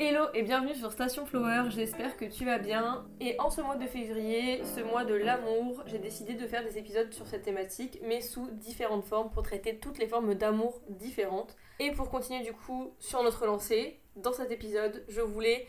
Hello et bienvenue sur Station Flower, j'espère que tu vas bien. Et en ce mois de février, ce mois de l'amour, j'ai décidé de faire des épisodes sur cette thématique, mais sous différentes formes pour traiter toutes les formes d'amour différentes. Et pour continuer du coup sur notre lancée, dans cet épisode, je voulais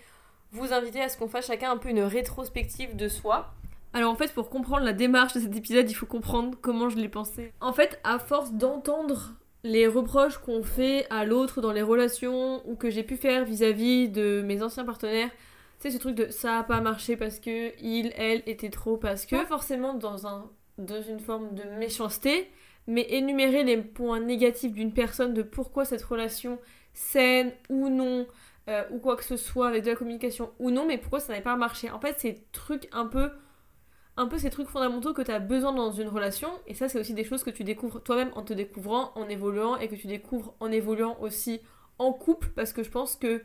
vous inviter à ce qu'on fasse chacun un peu une rétrospective de soi. Alors en fait, pour comprendre la démarche de cet épisode, il faut comprendre comment je l'ai pensé. En fait, à force d'entendre les reproches qu'on fait à l'autre dans les relations ou que j'ai pu faire vis-à-vis de mes anciens partenaires, tu sais, ce truc de ça a pas marché parce que il, elle était trop parce que, pas forcément dans, un, dans une forme de méchanceté, mais énumérer les points négatifs d'une personne de pourquoi cette relation saine ou non, euh, ou quoi que ce soit avec de la communication ou non, mais pourquoi ça n'avait pas marché. En fait, c'est trucs un peu un peu ces trucs fondamentaux que tu as besoin dans une relation. Et ça, c'est aussi des choses que tu découvres toi-même en te découvrant, en évoluant, et que tu découvres en évoluant aussi en couple, parce que je pense que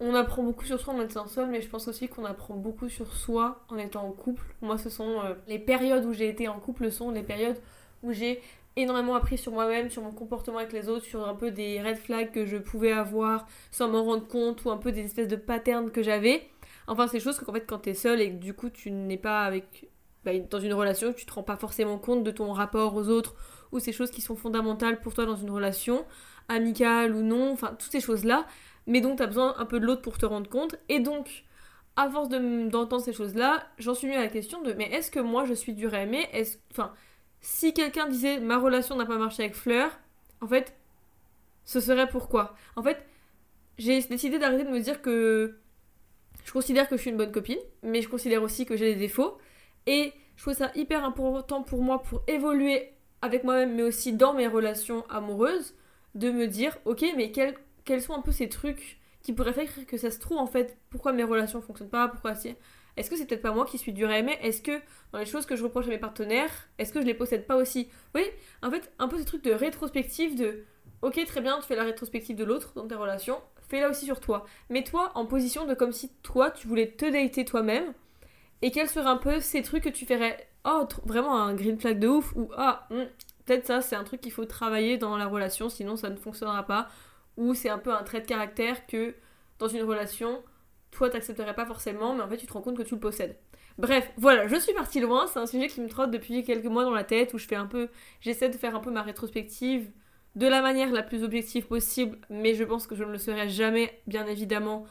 on apprend beaucoup sur soi en étant seul, mais je pense aussi qu'on apprend beaucoup sur soi en étant en couple. Moi, ce sont euh, les périodes où j'ai été en couple, sont les périodes où j'ai énormément appris sur moi-même, sur mon comportement avec les autres, sur un peu des red flags que je pouvais avoir sans m'en rendre compte, ou un peu des espèces de patterns que j'avais. Enfin, c'est des choses qu'en fait, quand t'es seul et que du coup, tu n'es pas avec. Bah, dans une relation, tu te rends pas forcément compte de ton rapport aux autres ou ces choses qui sont fondamentales pour toi dans une relation, amicale ou non, enfin, toutes ces choses-là. Mais donc, t'as besoin un peu de l'autre pour te rendre compte. Et donc, à force d'entendre ces choses-là, j'en suis venue à la question de mais est-ce que moi je suis dur à aimer Enfin, si quelqu'un disait ma relation n'a pas marché avec Fleur, en fait, ce serait pourquoi? En fait, j'ai décidé d'arrêter de me dire que je considère que je suis une bonne copine, mais je considère aussi que j'ai des défauts. Et je trouve ça hyper important pour moi pour évoluer avec moi-même, mais aussi dans mes relations amoureuses, de me dire, ok, mais quels, quels sont un peu ces trucs qui pourraient faire que ça se trouve en fait, pourquoi mes relations fonctionnent pas, pourquoi si. Est-ce que c'est peut-être pas moi qui suis dur à aimer Est-ce que dans les choses que je reproche à mes partenaires, est-ce que je les possède pas aussi? Oui, en fait, un peu ces trucs de rétrospective de ok, très bien, tu fais la rétrospective de l'autre dans tes relations, fais-la aussi sur toi. Mets-toi en position de comme si toi, tu voulais te dater toi-même. Et quels seraient un peu ces trucs que tu ferais? Oh, vraiment un green flag de ouf Ou ah, hmm, peut-être ça, c'est un truc qu'il faut travailler dans la relation, sinon ça ne fonctionnera pas. Ou c'est un peu un trait de caractère que dans une relation, toi, t'accepterais pas forcément, mais en fait, tu te rends compte que tu le possèdes. Bref, voilà, je suis partie loin. C'est un sujet qui me trotte depuis quelques mois dans la tête où je fais un peu. J'essaie de faire un peu ma rétrospective de la manière la plus objective possible, mais je pense que je ne le serai jamais, bien évidemment,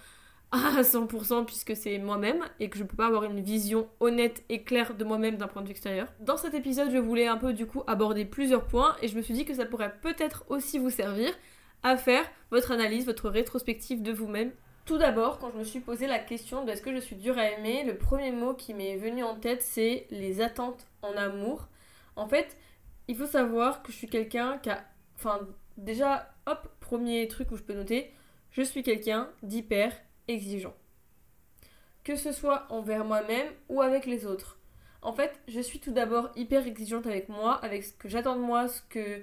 à 100% puisque c'est moi-même et que je peux pas avoir une vision honnête et claire de moi-même d'un point de vue extérieur. Dans cet épisode, je voulais un peu du coup aborder plusieurs points et je me suis dit que ça pourrait peut-être aussi vous servir à faire votre analyse, votre rétrospective de vous-même. Tout d'abord, quand je me suis posé la question de est-ce que je suis dur à aimer, le premier mot qui m'est venu en tête c'est les attentes en amour. En fait, il faut savoir que je suis quelqu'un qui a Enfin, déjà, hop, premier truc où je peux noter, je suis quelqu'un d'hyper exigeant. Que ce soit envers moi-même ou avec les autres. En fait, je suis tout d'abord hyper exigeante avec moi, avec ce que j'attends de moi, ce que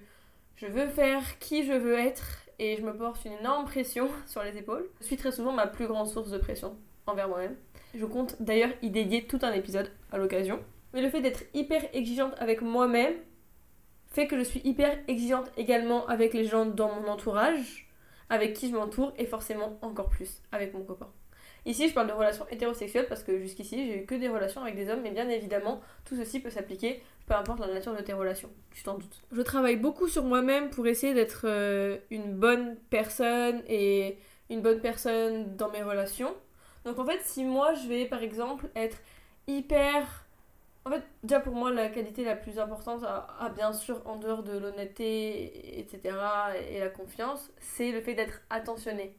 je veux faire, qui je veux être, et je me porte une énorme pression sur les épaules. Je suis très souvent ma plus grande source de pression envers moi-même. Je compte d'ailleurs y dédier tout un épisode à l'occasion. Mais le fait d'être hyper exigeante avec moi-même, fait que je suis hyper exigeante également avec les gens dans mon entourage, avec qui je m'entoure, et forcément encore plus avec mon copain. Ici, je parle de relations hétérosexuelles parce que jusqu'ici, j'ai eu que des relations avec des hommes, mais bien évidemment, tout ceci peut s'appliquer peu importe la nature de tes relations, tu t'en doutes. Je travaille beaucoup sur moi-même pour essayer d'être euh, une bonne personne et une bonne personne dans mes relations. Donc en fait, si moi je vais par exemple être hyper en fait, déjà pour moi, la qualité la plus importante, à, bien sûr, en dehors de l'honnêteté, etc., et la confiance, c'est le fait d'être attentionné.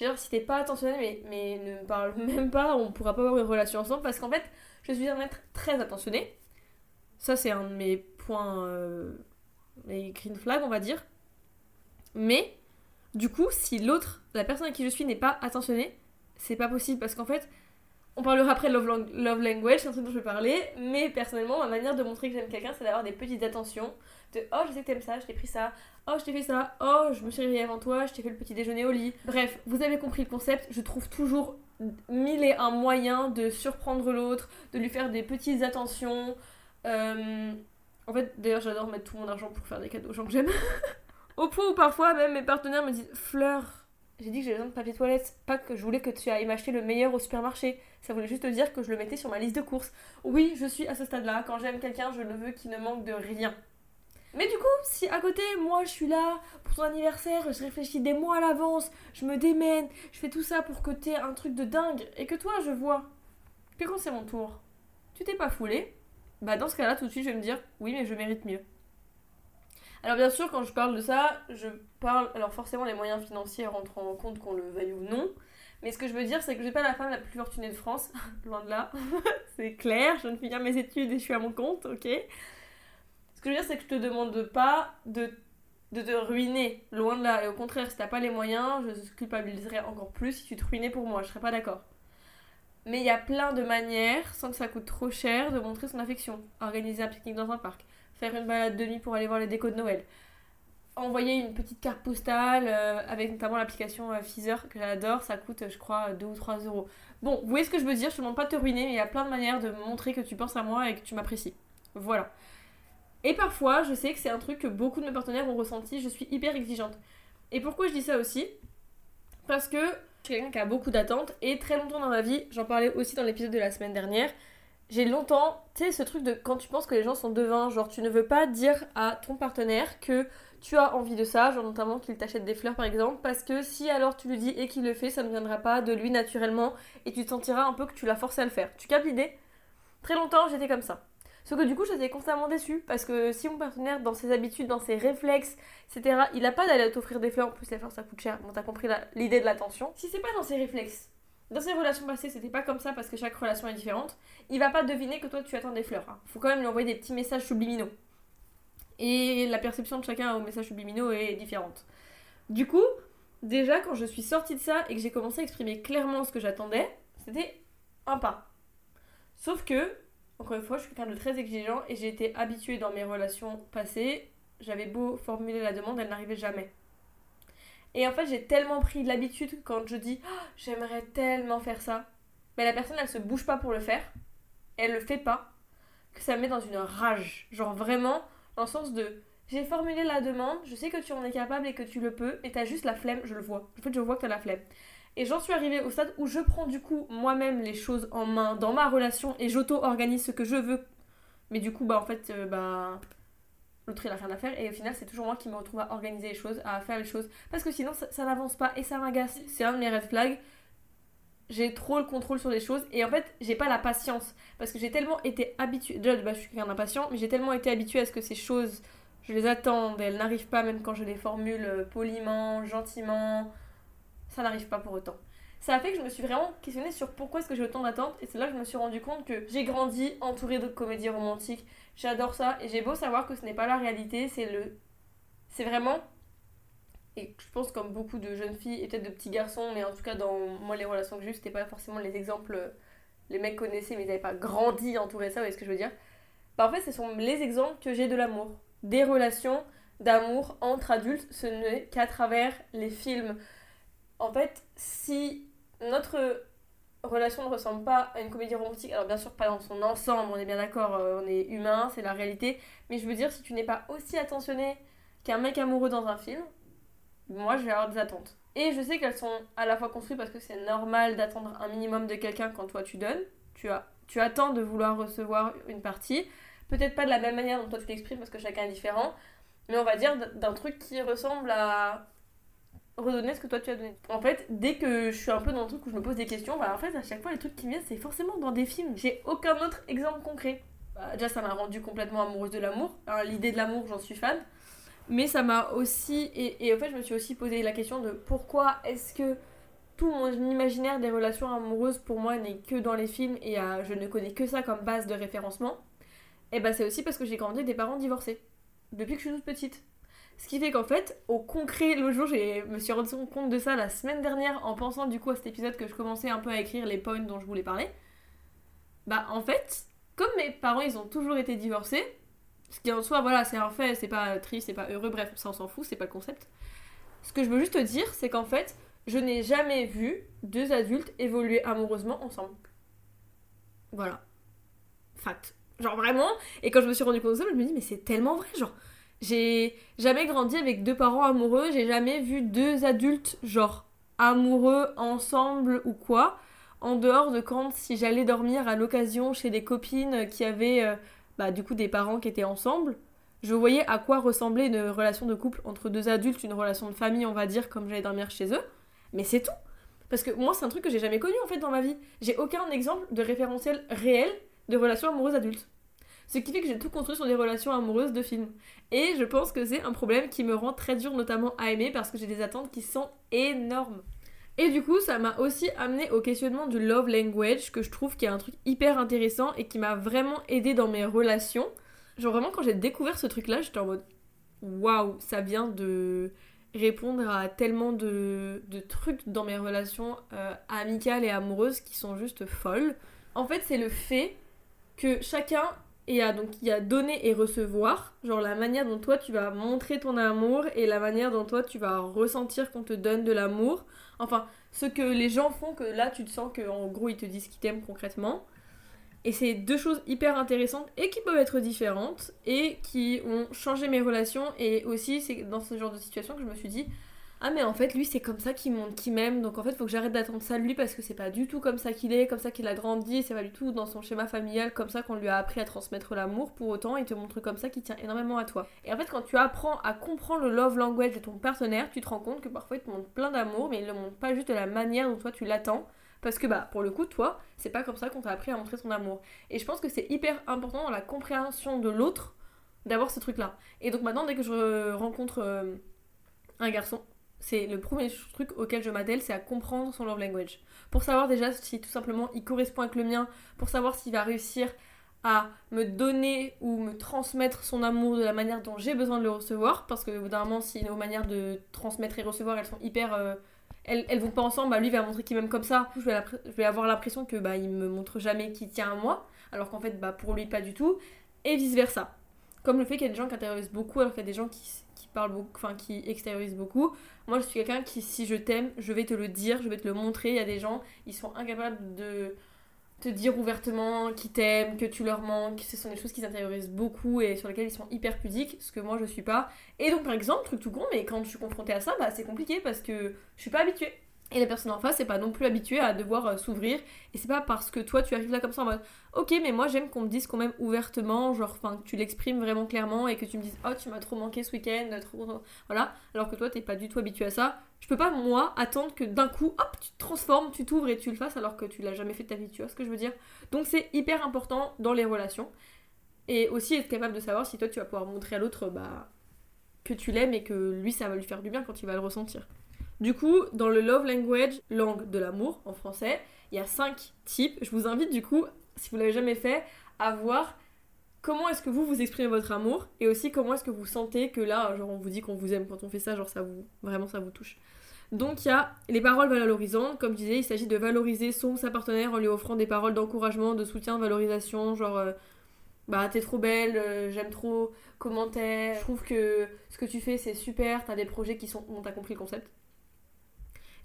Genre, si t'es pas attentionné, mais, mais ne me parle même pas, on pourra pas avoir une relation ensemble, parce qu'en fait, je suis un être très attentionné. Ça, c'est un de mes points, euh, mes green flags, on va dire. Mais, du coup, si l'autre, la personne à qui je suis, n'est pas attentionnée, c'est pas possible, parce qu'en fait, on parlera après de love, language, c'est un truc dont je vais parler, mais personnellement, ma manière de montrer que j'aime quelqu'un, c'est d'avoir des petites attentions. De oh, je sais que t'aimes ça, je t'ai pris ça, oh, je t'ai fait ça, oh, je me suis réveillée avant toi, je t'ai fait le petit déjeuner au lit. Bref, vous avez compris le concept, je trouve toujours mille et un moyens de surprendre l'autre, de lui faire des petites attentions. Euh, en fait, d'ailleurs, j'adore mettre tout mon argent pour faire des cadeaux aux gens que j'aime. Au point où parfois, même mes partenaires me disent Fleur, J'ai dit que j'avais besoin de papier toilette, pas que je voulais que tu ailles m'acheter le meilleur au supermarché. Ça voulait juste dire que je le mettais sur ma liste de courses. Oui, je suis à ce stade-là. Quand j'aime quelqu'un, je ne veux qu'il ne manque de rien. Mais du coup, si à côté, moi je suis là pour ton anniversaire, je réfléchis des mois à l'avance, je me démène, je fais tout ça pour que t'aies un truc de dingue, et que toi je vois que quand c'est mon tour, tu t'es pas foulé, bah dans ce cas-là, tout de suite je vais me dire oui, mais je mérite mieux. Alors bien sûr, quand je parle de ça, je parle. Alors forcément, les moyens financiers rentrent en compte qu'on le veuille ou non. Mais ce que je veux dire, c'est que je suis pas la femme la plus fortunée de France, loin de là. c'est clair, je viens de finir mes études et je suis à mon compte, ok Ce que je veux dire, c'est que je te demande pas de, de te ruiner, loin de là. Et au contraire, si t'as pas les moyens, je culpabiliserais encore plus si tu te ruinais pour moi, je serais pas d'accord. Mais il y a plein de manières, sans que ça coûte trop cher, de montrer son affection. Organiser un pique-nique dans un parc, faire une balade de nuit pour aller voir les décos de Noël, envoyer une petite carte postale euh, avec notamment l'application euh, que j'adore, ça coûte je crois 2 ou 3 euros. Bon, vous voyez ce que je veux dire, je te demande pas de te ruiner, mais il y a plein de manières de montrer que tu penses à moi et que tu m'apprécies. Voilà. Et parfois, je sais que c'est un truc que beaucoup de mes partenaires ont ressenti, je suis hyper exigeante. Et pourquoi je dis ça aussi? Parce que quelqu'un qui a beaucoup d'attentes et très longtemps dans ma vie, j'en parlais aussi dans l'épisode de la semaine dernière, j'ai longtemps, tu sais, ce truc de quand tu penses que les gens sont devins, genre tu ne veux pas dire à ton partenaire que tu as envie de ça, genre notamment qu'il t'achète des fleurs par exemple, parce que si alors tu lui dis et qu'il le fait, ça ne viendra pas de lui naturellement et tu te sentiras un peu que tu l'as forcé à le faire. Tu captes l'idée? Très longtemps j'étais comme ça. Sauf que du coup, j'étais constamment déçue parce que si mon partenaire, dans ses habitudes, dans ses réflexes, etc., il a pas d'aller t'offrir des fleurs, en plus les fleurs ça coûte cher, bon t'as compris l'idée de l'attention. Si c'est pas dans ses réflexes, dans ses relations passées, c'était pas comme ça parce que chaque relation est différente, il va pas deviner que toi tu attends des fleurs. Hein. Faut quand même lui envoyer des petits messages subliminaux. Et la perception de chacun aux messages subliminaux est différente. Du coup, déjà quand je suis sortie de ça et que j'ai commencé à exprimer clairement ce que j'attendais, c'était un pas. Sauf que encore une fois, je suis quelqu'un de très exigeant et j'ai été habituée dans mes relations passées. J'avais beau formuler la demande, elle n'arrivait jamais. Et en fait, j'ai tellement pris l'habitude quand je dis oh, j'aimerais tellement faire ça, mais la personne elle se bouge pas pour le faire, elle le fait pas, que ça me met dans une rage. Genre vraiment, dans le sens de j'ai formulé la demande, je sais que tu en es capable et que tu le peux, mais t'as juste la flemme, je le vois. En fait, je vois que t'as la flemme. Et j'en suis arrivée au stade où je prends du coup moi-même les choses en main dans ma relation et j'auto-organise ce que je veux. Mais du coup, bah en fait, euh, bah l'autre il a rien à faire et au final c'est toujours moi qui me retrouve à organiser les choses, à faire les choses parce que sinon ça, n'avance pas et ça m'agace. C'est un de mes red flags. J'ai trop le contrôle sur les choses et en fait j'ai pas la patience parce que j'ai tellement été habituée. Déjà bah, je suis quelqu'un d'impatient mais j'ai tellement été habituée à ce que ces choses je les attende et elles n'arrivent pas même quand je les formule euh, poliment, gentiment ça n'arrive pas pour autant. Ça a fait que je me suis vraiment questionnée sur pourquoi est-ce que j'ai autant d'attentes et c'est là que je me suis rendu compte que j'ai grandi entourée de comédies romantiques. J'adore ça et j'ai beau savoir que ce n'est pas la réalité, c'est le c'est vraiment et je pense comme beaucoup de jeunes filles et peut-être de petits garçons mais en tout cas dans moi les relations que j'ai eues, c'était pas forcément les exemples les mecs connaissaient mais ils n'avaient pas grandi entouré ça, vous voyez ce que je veux dire. Bah en fait, ce sont les exemples que j'ai de l'amour, des relations d'amour entre adultes, ce n'est qu'à travers les films. En fait, si notre relation ne ressemble pas à une comédie romantique, alors bien sûr pas dans son ensemble, on est bien d'accord, euh, on est humain, c'est la réalité, mais je veux dire, si tu n'es pas aussi attentionné qu'un mec amoureux dans un film, moi je vais avoir des attentes. Et je sais qu'elles sont à la fois construites parce que c'est normal d'attendre un minimum de quelqu'un quand toi tu donnes, tu, as, tu attends de vouloir recevoir une partie, peut-être pas de la même manière dont toi tu l'exprimes parce que chacun est différent, mais on va dire d'un truc qui ressemble à redonner ce que toi tu as donné. En fait, dès que je suis un peu dans le truc où je me pose des questions, bah en fait, à chaque fois, les trucs qui viennent, c'est forcément dans des films. J'ai aucun autre exemple concret. Bah, déjà, ça m'a rendu complètement amoureuse de l'amour. L'idée de l'amour, j'en suis fan. Mais ça m'a aussi. Et, en fait, je me suis aussi posé la question de pourquoi est-ce que tout mon imaginaire des relations amoureuses pour moi n'est que dans les films et je ne connais que ça comme base de référencement. Et bah, c'est aussi parce que j'ai grandi des parents divorcés. Depuis que je suis toute petite. Ce qui fait qu'en fait, au concret, le jour, je me suis rendu compte de ça la semaine dernière en pensant du coup à cet épisode que je commençais un peu à écrire les points dont je voulais parler. Bah en fait, comme mes parents ils ont toujours été divorcés, ce qui en soi, voilà, c'est un fait, c'est pas triste, c'est pas heureux, bref, ça on s'en fout, c'est pas le concept. Ce que je veux juste te dire, c'est qu'en fait, je n'ai jamais vu deux adultes évoluer amoureusement ensemble. Voilà. Fact. Genre vraiment, et quand je me suis rendu compte de ça, je me dis, mais c'est tellement vrai, genre j'ai jamais grandi avec deux parents amoureux, j'ai jamais vu deux adultes, genre, amoureux ensemble ou quoi, en dehors de quand si j'allais dormir à l'occasion chez des copines qui avaient euh, bah, du coup des parents qui étaient ensemble, je voyais à quoi ressemblait une relation de couple entre deux adultes, une relation de famille on va dire comme j'allais dormir chez eux, mais c'est tout. Parce que moi c'est un truc que j'ai jamais connu en fait dans ma vie. J'ai aucun exemple de référentiel réel de relation amoureuse adulte. Ce qui fait que j'ai tout construit sur des relations amoureuses de films. Et je pense que c'est un problème qui me rend très dur notamment à aimer parce que j'ai des attentes qui sont énormes. Et du coup, ça m'a aussi amené au questionnement du love language, que je trouve qui est un truc hyper intéressant et qui m'a vraiment aidé dans mes relations. Genre vraiment, quand j'ai découvert ce truc-là, j'étais en mode waouh, ça vient de répondre à tellement de, trucs dans mes relations euh, amicales et amoureuses qui sont juste folles. En fait, c'est le fait que chacun et a donc il y a donner et recevoir, genre la manière dont toi tu vas montrer ton amour et la manière dont toi tu vas ressentir qu'on te donne de l'amour. Enfin, ce que les gens font que là tu te sens que en gros ils te disent qu'ils t'aiment concrètement. Et c'est deux choses hyper intéressantes et qui peuvent être différentes et qui ont changé mes relations et aussi c'est dans ce genre de situation que je me suis dit ah mais en fait lui c'est comme ça qu'il montre qu'il m'aime. Donc en fait faut que j'arrête d'attendre ça de lui parce que c'est pas du tout comme ça qu'il est comme ça qu'il a grandi. C'est pas du tout dans son schéma familial comme ça qu'on lui a appris à transmettre l'amour. Pour autant il te montre comme ça qu'il tient énormément à toi. Et en fait quand tu apprends à comprendre le love language de ton partenaire tu te rends compte que parfois il te montre plein d'amour mais il le montre pas juste de la manière dont toi tu l'attends. Parce que bah pour le coup toi c'est pas comme ça qu'on t'a appris à montrer ton amour. Et je pense que c'est hyper important dans la compréhension de l'autre d'avoir ce truc là et donc maintenant dès que je rencontre euh, un garçon c'est le premier truc auquel je m'attelle, c'est à comprendre son love language. Pour savoir déjà si tout simplement il correspond avec le mien, pour savoir s'il va réussir à me donner ou me transmettre son amour de la manière dont j'ai besoin de le recevoir. Parce que, bout d'un moment, si nos manières de transmettre et recevoir, elles sont hyper. Euh, elles, elles, vont pas ensemble, bah lui va montrer qu'il m'aime comme ça. Je vais, avoir l'impression que bah il me montre jamais qu'il tient à moi, alors qu'en fait, bah pour lui, pas du tout. Et vice versa. Comme le fait qu'il y a des gens qui intéressent beaucoup, alors qu'il y a des gens qui, qui parlent beaucoup, enfin qui extériorisent beaucoup. Moi, je suis quelqu'un qui, si je t'aime, je vais te le dire, je vais te le montrer. Il y a des gens, ils sont incapables de te dire ouvertement qu'ils t'aiment, que tu leur manques. Ce sont des choses qui s'intériorisent beaucoup et sur lesquelles ils sont hyper pudiques, ce que moi je suis pas. Et donc, par exemple, truc tout con, mais quand je suis confrontée à ça, bah c'est compliqué parce que je suis pas habituée. Et la personne en face n'est pas non plus habituée à devoir euh, s'ouvrir. Et c'est pas parce que toi tu arrives là comme ça en mode Ok, mais moi j'aime qu'on me dise quand même ouvertement, genre enfin que tu l'exprimes vraiment clairement et que tu me dises Oh, tu m'as trop manqué ce week-end, trop. Voilà. Alors que toi t'es pas du tout habitué à ça. Je peux pas, moi, attendre que d'un coup, hop, tu te transformes, tu t'ouvres et tu le fasses alors que tu l'as jamais fait de ta vie, tu vois ce que je veux dire? Donc c'est hyper important dans les relations. Et aussi être capable de savoir si toi tu vas pouvoir montrer à l'autre bah, que tu l'aimes et que lui ça va lui faire du bien quand il va le ressentir. Du coup, dans le love language, langue de l'amour en français, il y a cinq types. Je vous invite du coup, si vous l'avez jamais fait, à voir comment est-ce que vous vous exprimez votre amour et aussi comment est-ce que vous sentez que là, genre on vous dit qu'on vous aime. Quand on fait ça, genre ça vous vraiment ça vous touche. Donc il y a les paroles valorisantes, comme je disais, il s'agit de valoriser son ou sa partenaire en lui offrant des paroles d'encouragement, de soutien, de valorisation, genre euh, bah t'es trop belle, euh, j'aime trop. Comment t'es, je trouve que ce que tu fais c'est super, t'as des projets qui sont, t'as compris le concept,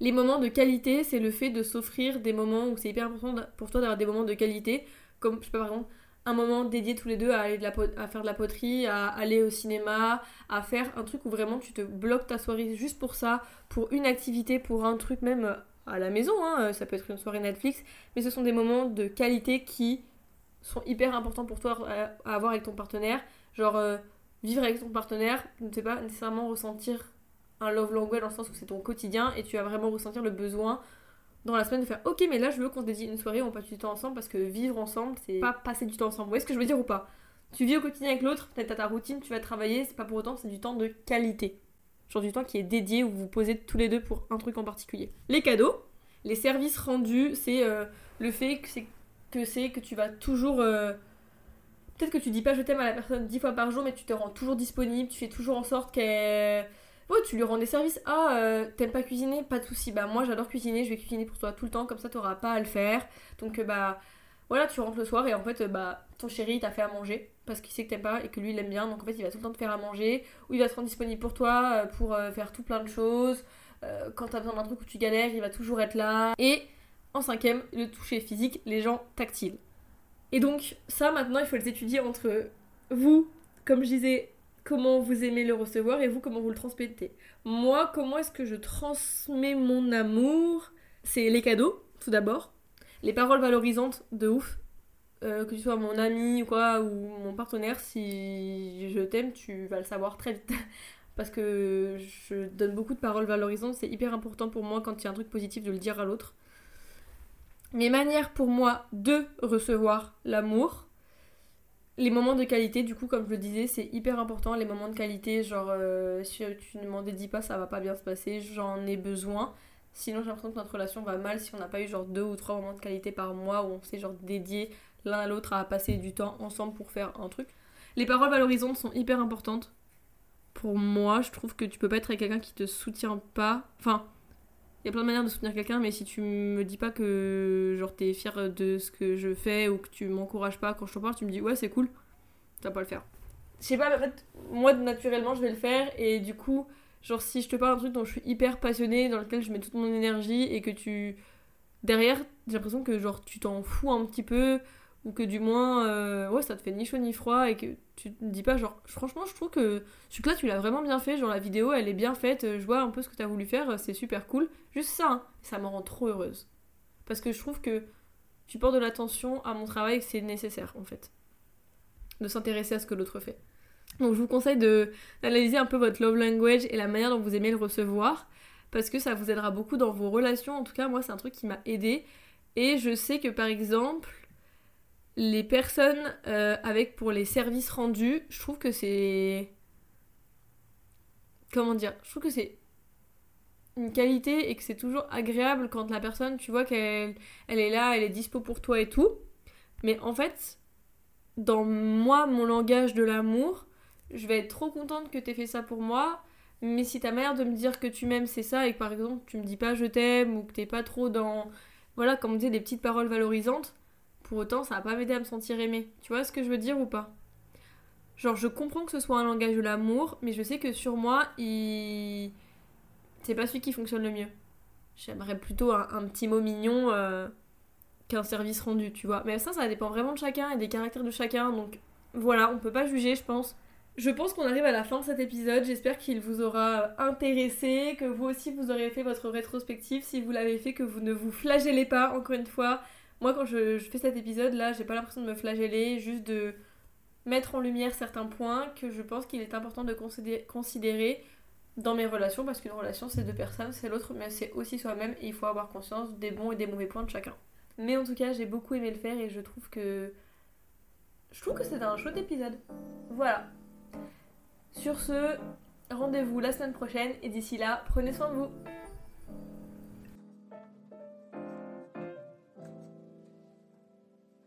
les moments de qualité, c'est le fait de s'offrir des moments où c'est hyper important pour toi d'avoir des moments de qualité, comme je sais pas par exemple un moment dédié tous les deux à, aller de la à faire de la poterie, à aller au cinéma, à faire un truc où vraiment tu te bloques ta soirée juste pour ça, pour une activité, pour un truc même à la maison, hein, ça peut être une soirée Netflix, mais ce sont des moments de qualité qui sont hyper importants pour toi à, avoir avec ton partenaire. Genre, euh, vivre avec ton partenaire, ne sais pas nécessairement ressentir un love language dans le sens où c'est ton quotidien et tu vas vraiment ressentir le besoin dans la semaine de faire ok mais là je veux qu'on se dédie une soirée on passe du temps ensemble parce que vivre ensemble c'est pas passer du temps ensemble. Vous voyez ce que je veux dire ou pas? Tu vis au quotidien avec l'autre, peut-être ta routine, tu vas travailler, c'est pas pour autant c'est du temps de qualité. Genre du temps qui est dédié où vous vous posez tous les deux pour un truc en particulier. Les cadeaux, les services rendus, c'est euh, le fait que c'est que c'est que tu vas toujours euh, peut-être que tu dis pas je t'aime à la personne dix fois par jour mais tu te rends toujours disponible, tu fais toujours en sorte qu'elle tu lui rends des services. Ah, euh, t'aimes pas cuisiner? Pas de soucis. Bah, moi, j'adore cuisiner. Je vais cuisiner pour toi tout le temps. Comme ça, t'auras pas à le faire. Donc, euh, bah, voilà, tu rentres le soir et en fait, euh, bah, ton chéri t'a fait à manger parce qu'il sait que t'aimes pas et que lui, il aime bien. Donc, en fait, il va tout le temps te faire à manger. Ou il va se rendre disponible pour toi pour faire tout plein de choses. quand t'as besoin d'un truc où tu galères, il va toujours être là. Et en cinquième, le toucher physique, les gens tactiles. Et donc, ça, maintenant, il faut les étudier entre vous, comme je disais, comment vous aimez le recevoir et vous comment vous le transmettez. Moi, comment est-ce que je transmets mon amour? C'est les cadeaux, tout d'abord. Les paroles valorisantes de ouf. Euh, que tu sois mon ami ou quoi, ou mon partenaire, si je t'aime, tu vas le savoir très vite. Parce que je donne beaucoup de paroles valorisantes, c'est hyper important pour moi quand il y a un truc positif de le dire à l'autre. Mes manières pour moi de recevoir l'amour, les moments de qualité, du coup, comme je le disais, c'est hyper important. Les moments de qualité, genre, euh, si tu ne m'en dédies pas, ça va pas bien se passer. J'en ai besoin. Sinon, j'ai l'impression que notre relation va mal si on n'a pas eu genre deux ou trois moments de qualité par mois où on s'est genre dédié l'un à l'autre à passer du temps ensemble pour faire un truc. Les paroles valorisantes sont hyper importantes. Pour moi, je trouve que tu peux pas être avec quelqu'un qui te soutient pas. Enfin, il y a plein de manières de soutenir quelqu'un, mais si tu me dis pas que genre t'es fier de ce que je fais ou que tu m'encourages pas quand je te parle, tu me dis ouais c'est cool, tu vas pas le faire. Je sais pas, en fait, moi naturellement je vais le faire et du coup, genre si je te parle d'un truc dont je suis hyper passionnée, dans lequel je mets toute mon énergie et que tu. Derrière, j'ai l'impression que genre tu t'en fous un petit peu ou que du moins euh, ouais ça te fait ni chaud ni froid et que tu te dis pas genre franchement je trouve que ce là tu l'as vraiment bien fait. Genre la vidéo elle est bien faite. Je vois un peu ce que tu as voulu faire. C'est super cool. Juste ça hein, ça me rend trop heureuse. Parce que je trouve que tu portes de l'attention à mon travail et que c'est nécessaire en fait de s'intéresser à ce que l'autre fait. Donc je vous conseille d'analyser un peu votre love language et la manière dont vous aimez le recevoir parce que ça vous aidera beaucoup dans vos relations. En tout cas moi c'est un truc qui m'a aidé et je sais que par exemple les personnes euh, avec pour les services rendus, je trouve que c'est. Comment dire Je trouve que c'est une qualité et que c'est toujours agréable quand la personne, tu vois qu'elle elle est là, elle est dispo pour toi et tout. Mais en fait, dans moi, mon langage de l'amour, je vais être trop contente que t'aies fait ça pour moi. Mais si ta manière de me dire que tu m'aimes, c'est ça, et que par exemple tu me dis pas je t'aime, ou que t'es pas trop dans. Voilà, comme on disait, des petites paroles valorisantes, pour autant, ça va pas m'aider à me sentir aimée. Tu vois ce que je veux dire ou pas? Genre, je comprends que ce soit un langage de l'amour, mais je sais que sur moi, il. C'est pas celui qui fonctionne le mieux. J'aimerais plutôt un, petit mot mignon euh, qu'un service rendu, tu vois. Mais ça, ça dépend vraiment de chacun et des caractères de chacun. Donc voilà, on peut pas juger, je pense. Je pense qu'on arrive à la fin de cet épisode. J'espère qu'il vous aura intéressé, que vous aussi vous aurez fait votre rétrospective. Si vous l'avez fait, que vous ne vous flagellez pas, encore une fois. Moi, quand je, fais cet épisode, là, j'ai pas l'impression de me flageller, juste de mettre en lumière certains points que je pense qu'il est important de considérer dans mes relations, parce qu'une relation, c'est deux personnes, c'est l'autre, mais c'est aussi soi-même, et il faut avoir conscience des bons et des mauvais points de chacun. Mais en tout cas, j'ai beaucoup aimé le faire, et je trouve que. Je trouve que c'est un chouette épisode. Voilà. Sur ce, rendez-vous la semaine prochaine, et d'ici là, prenez soin de vous.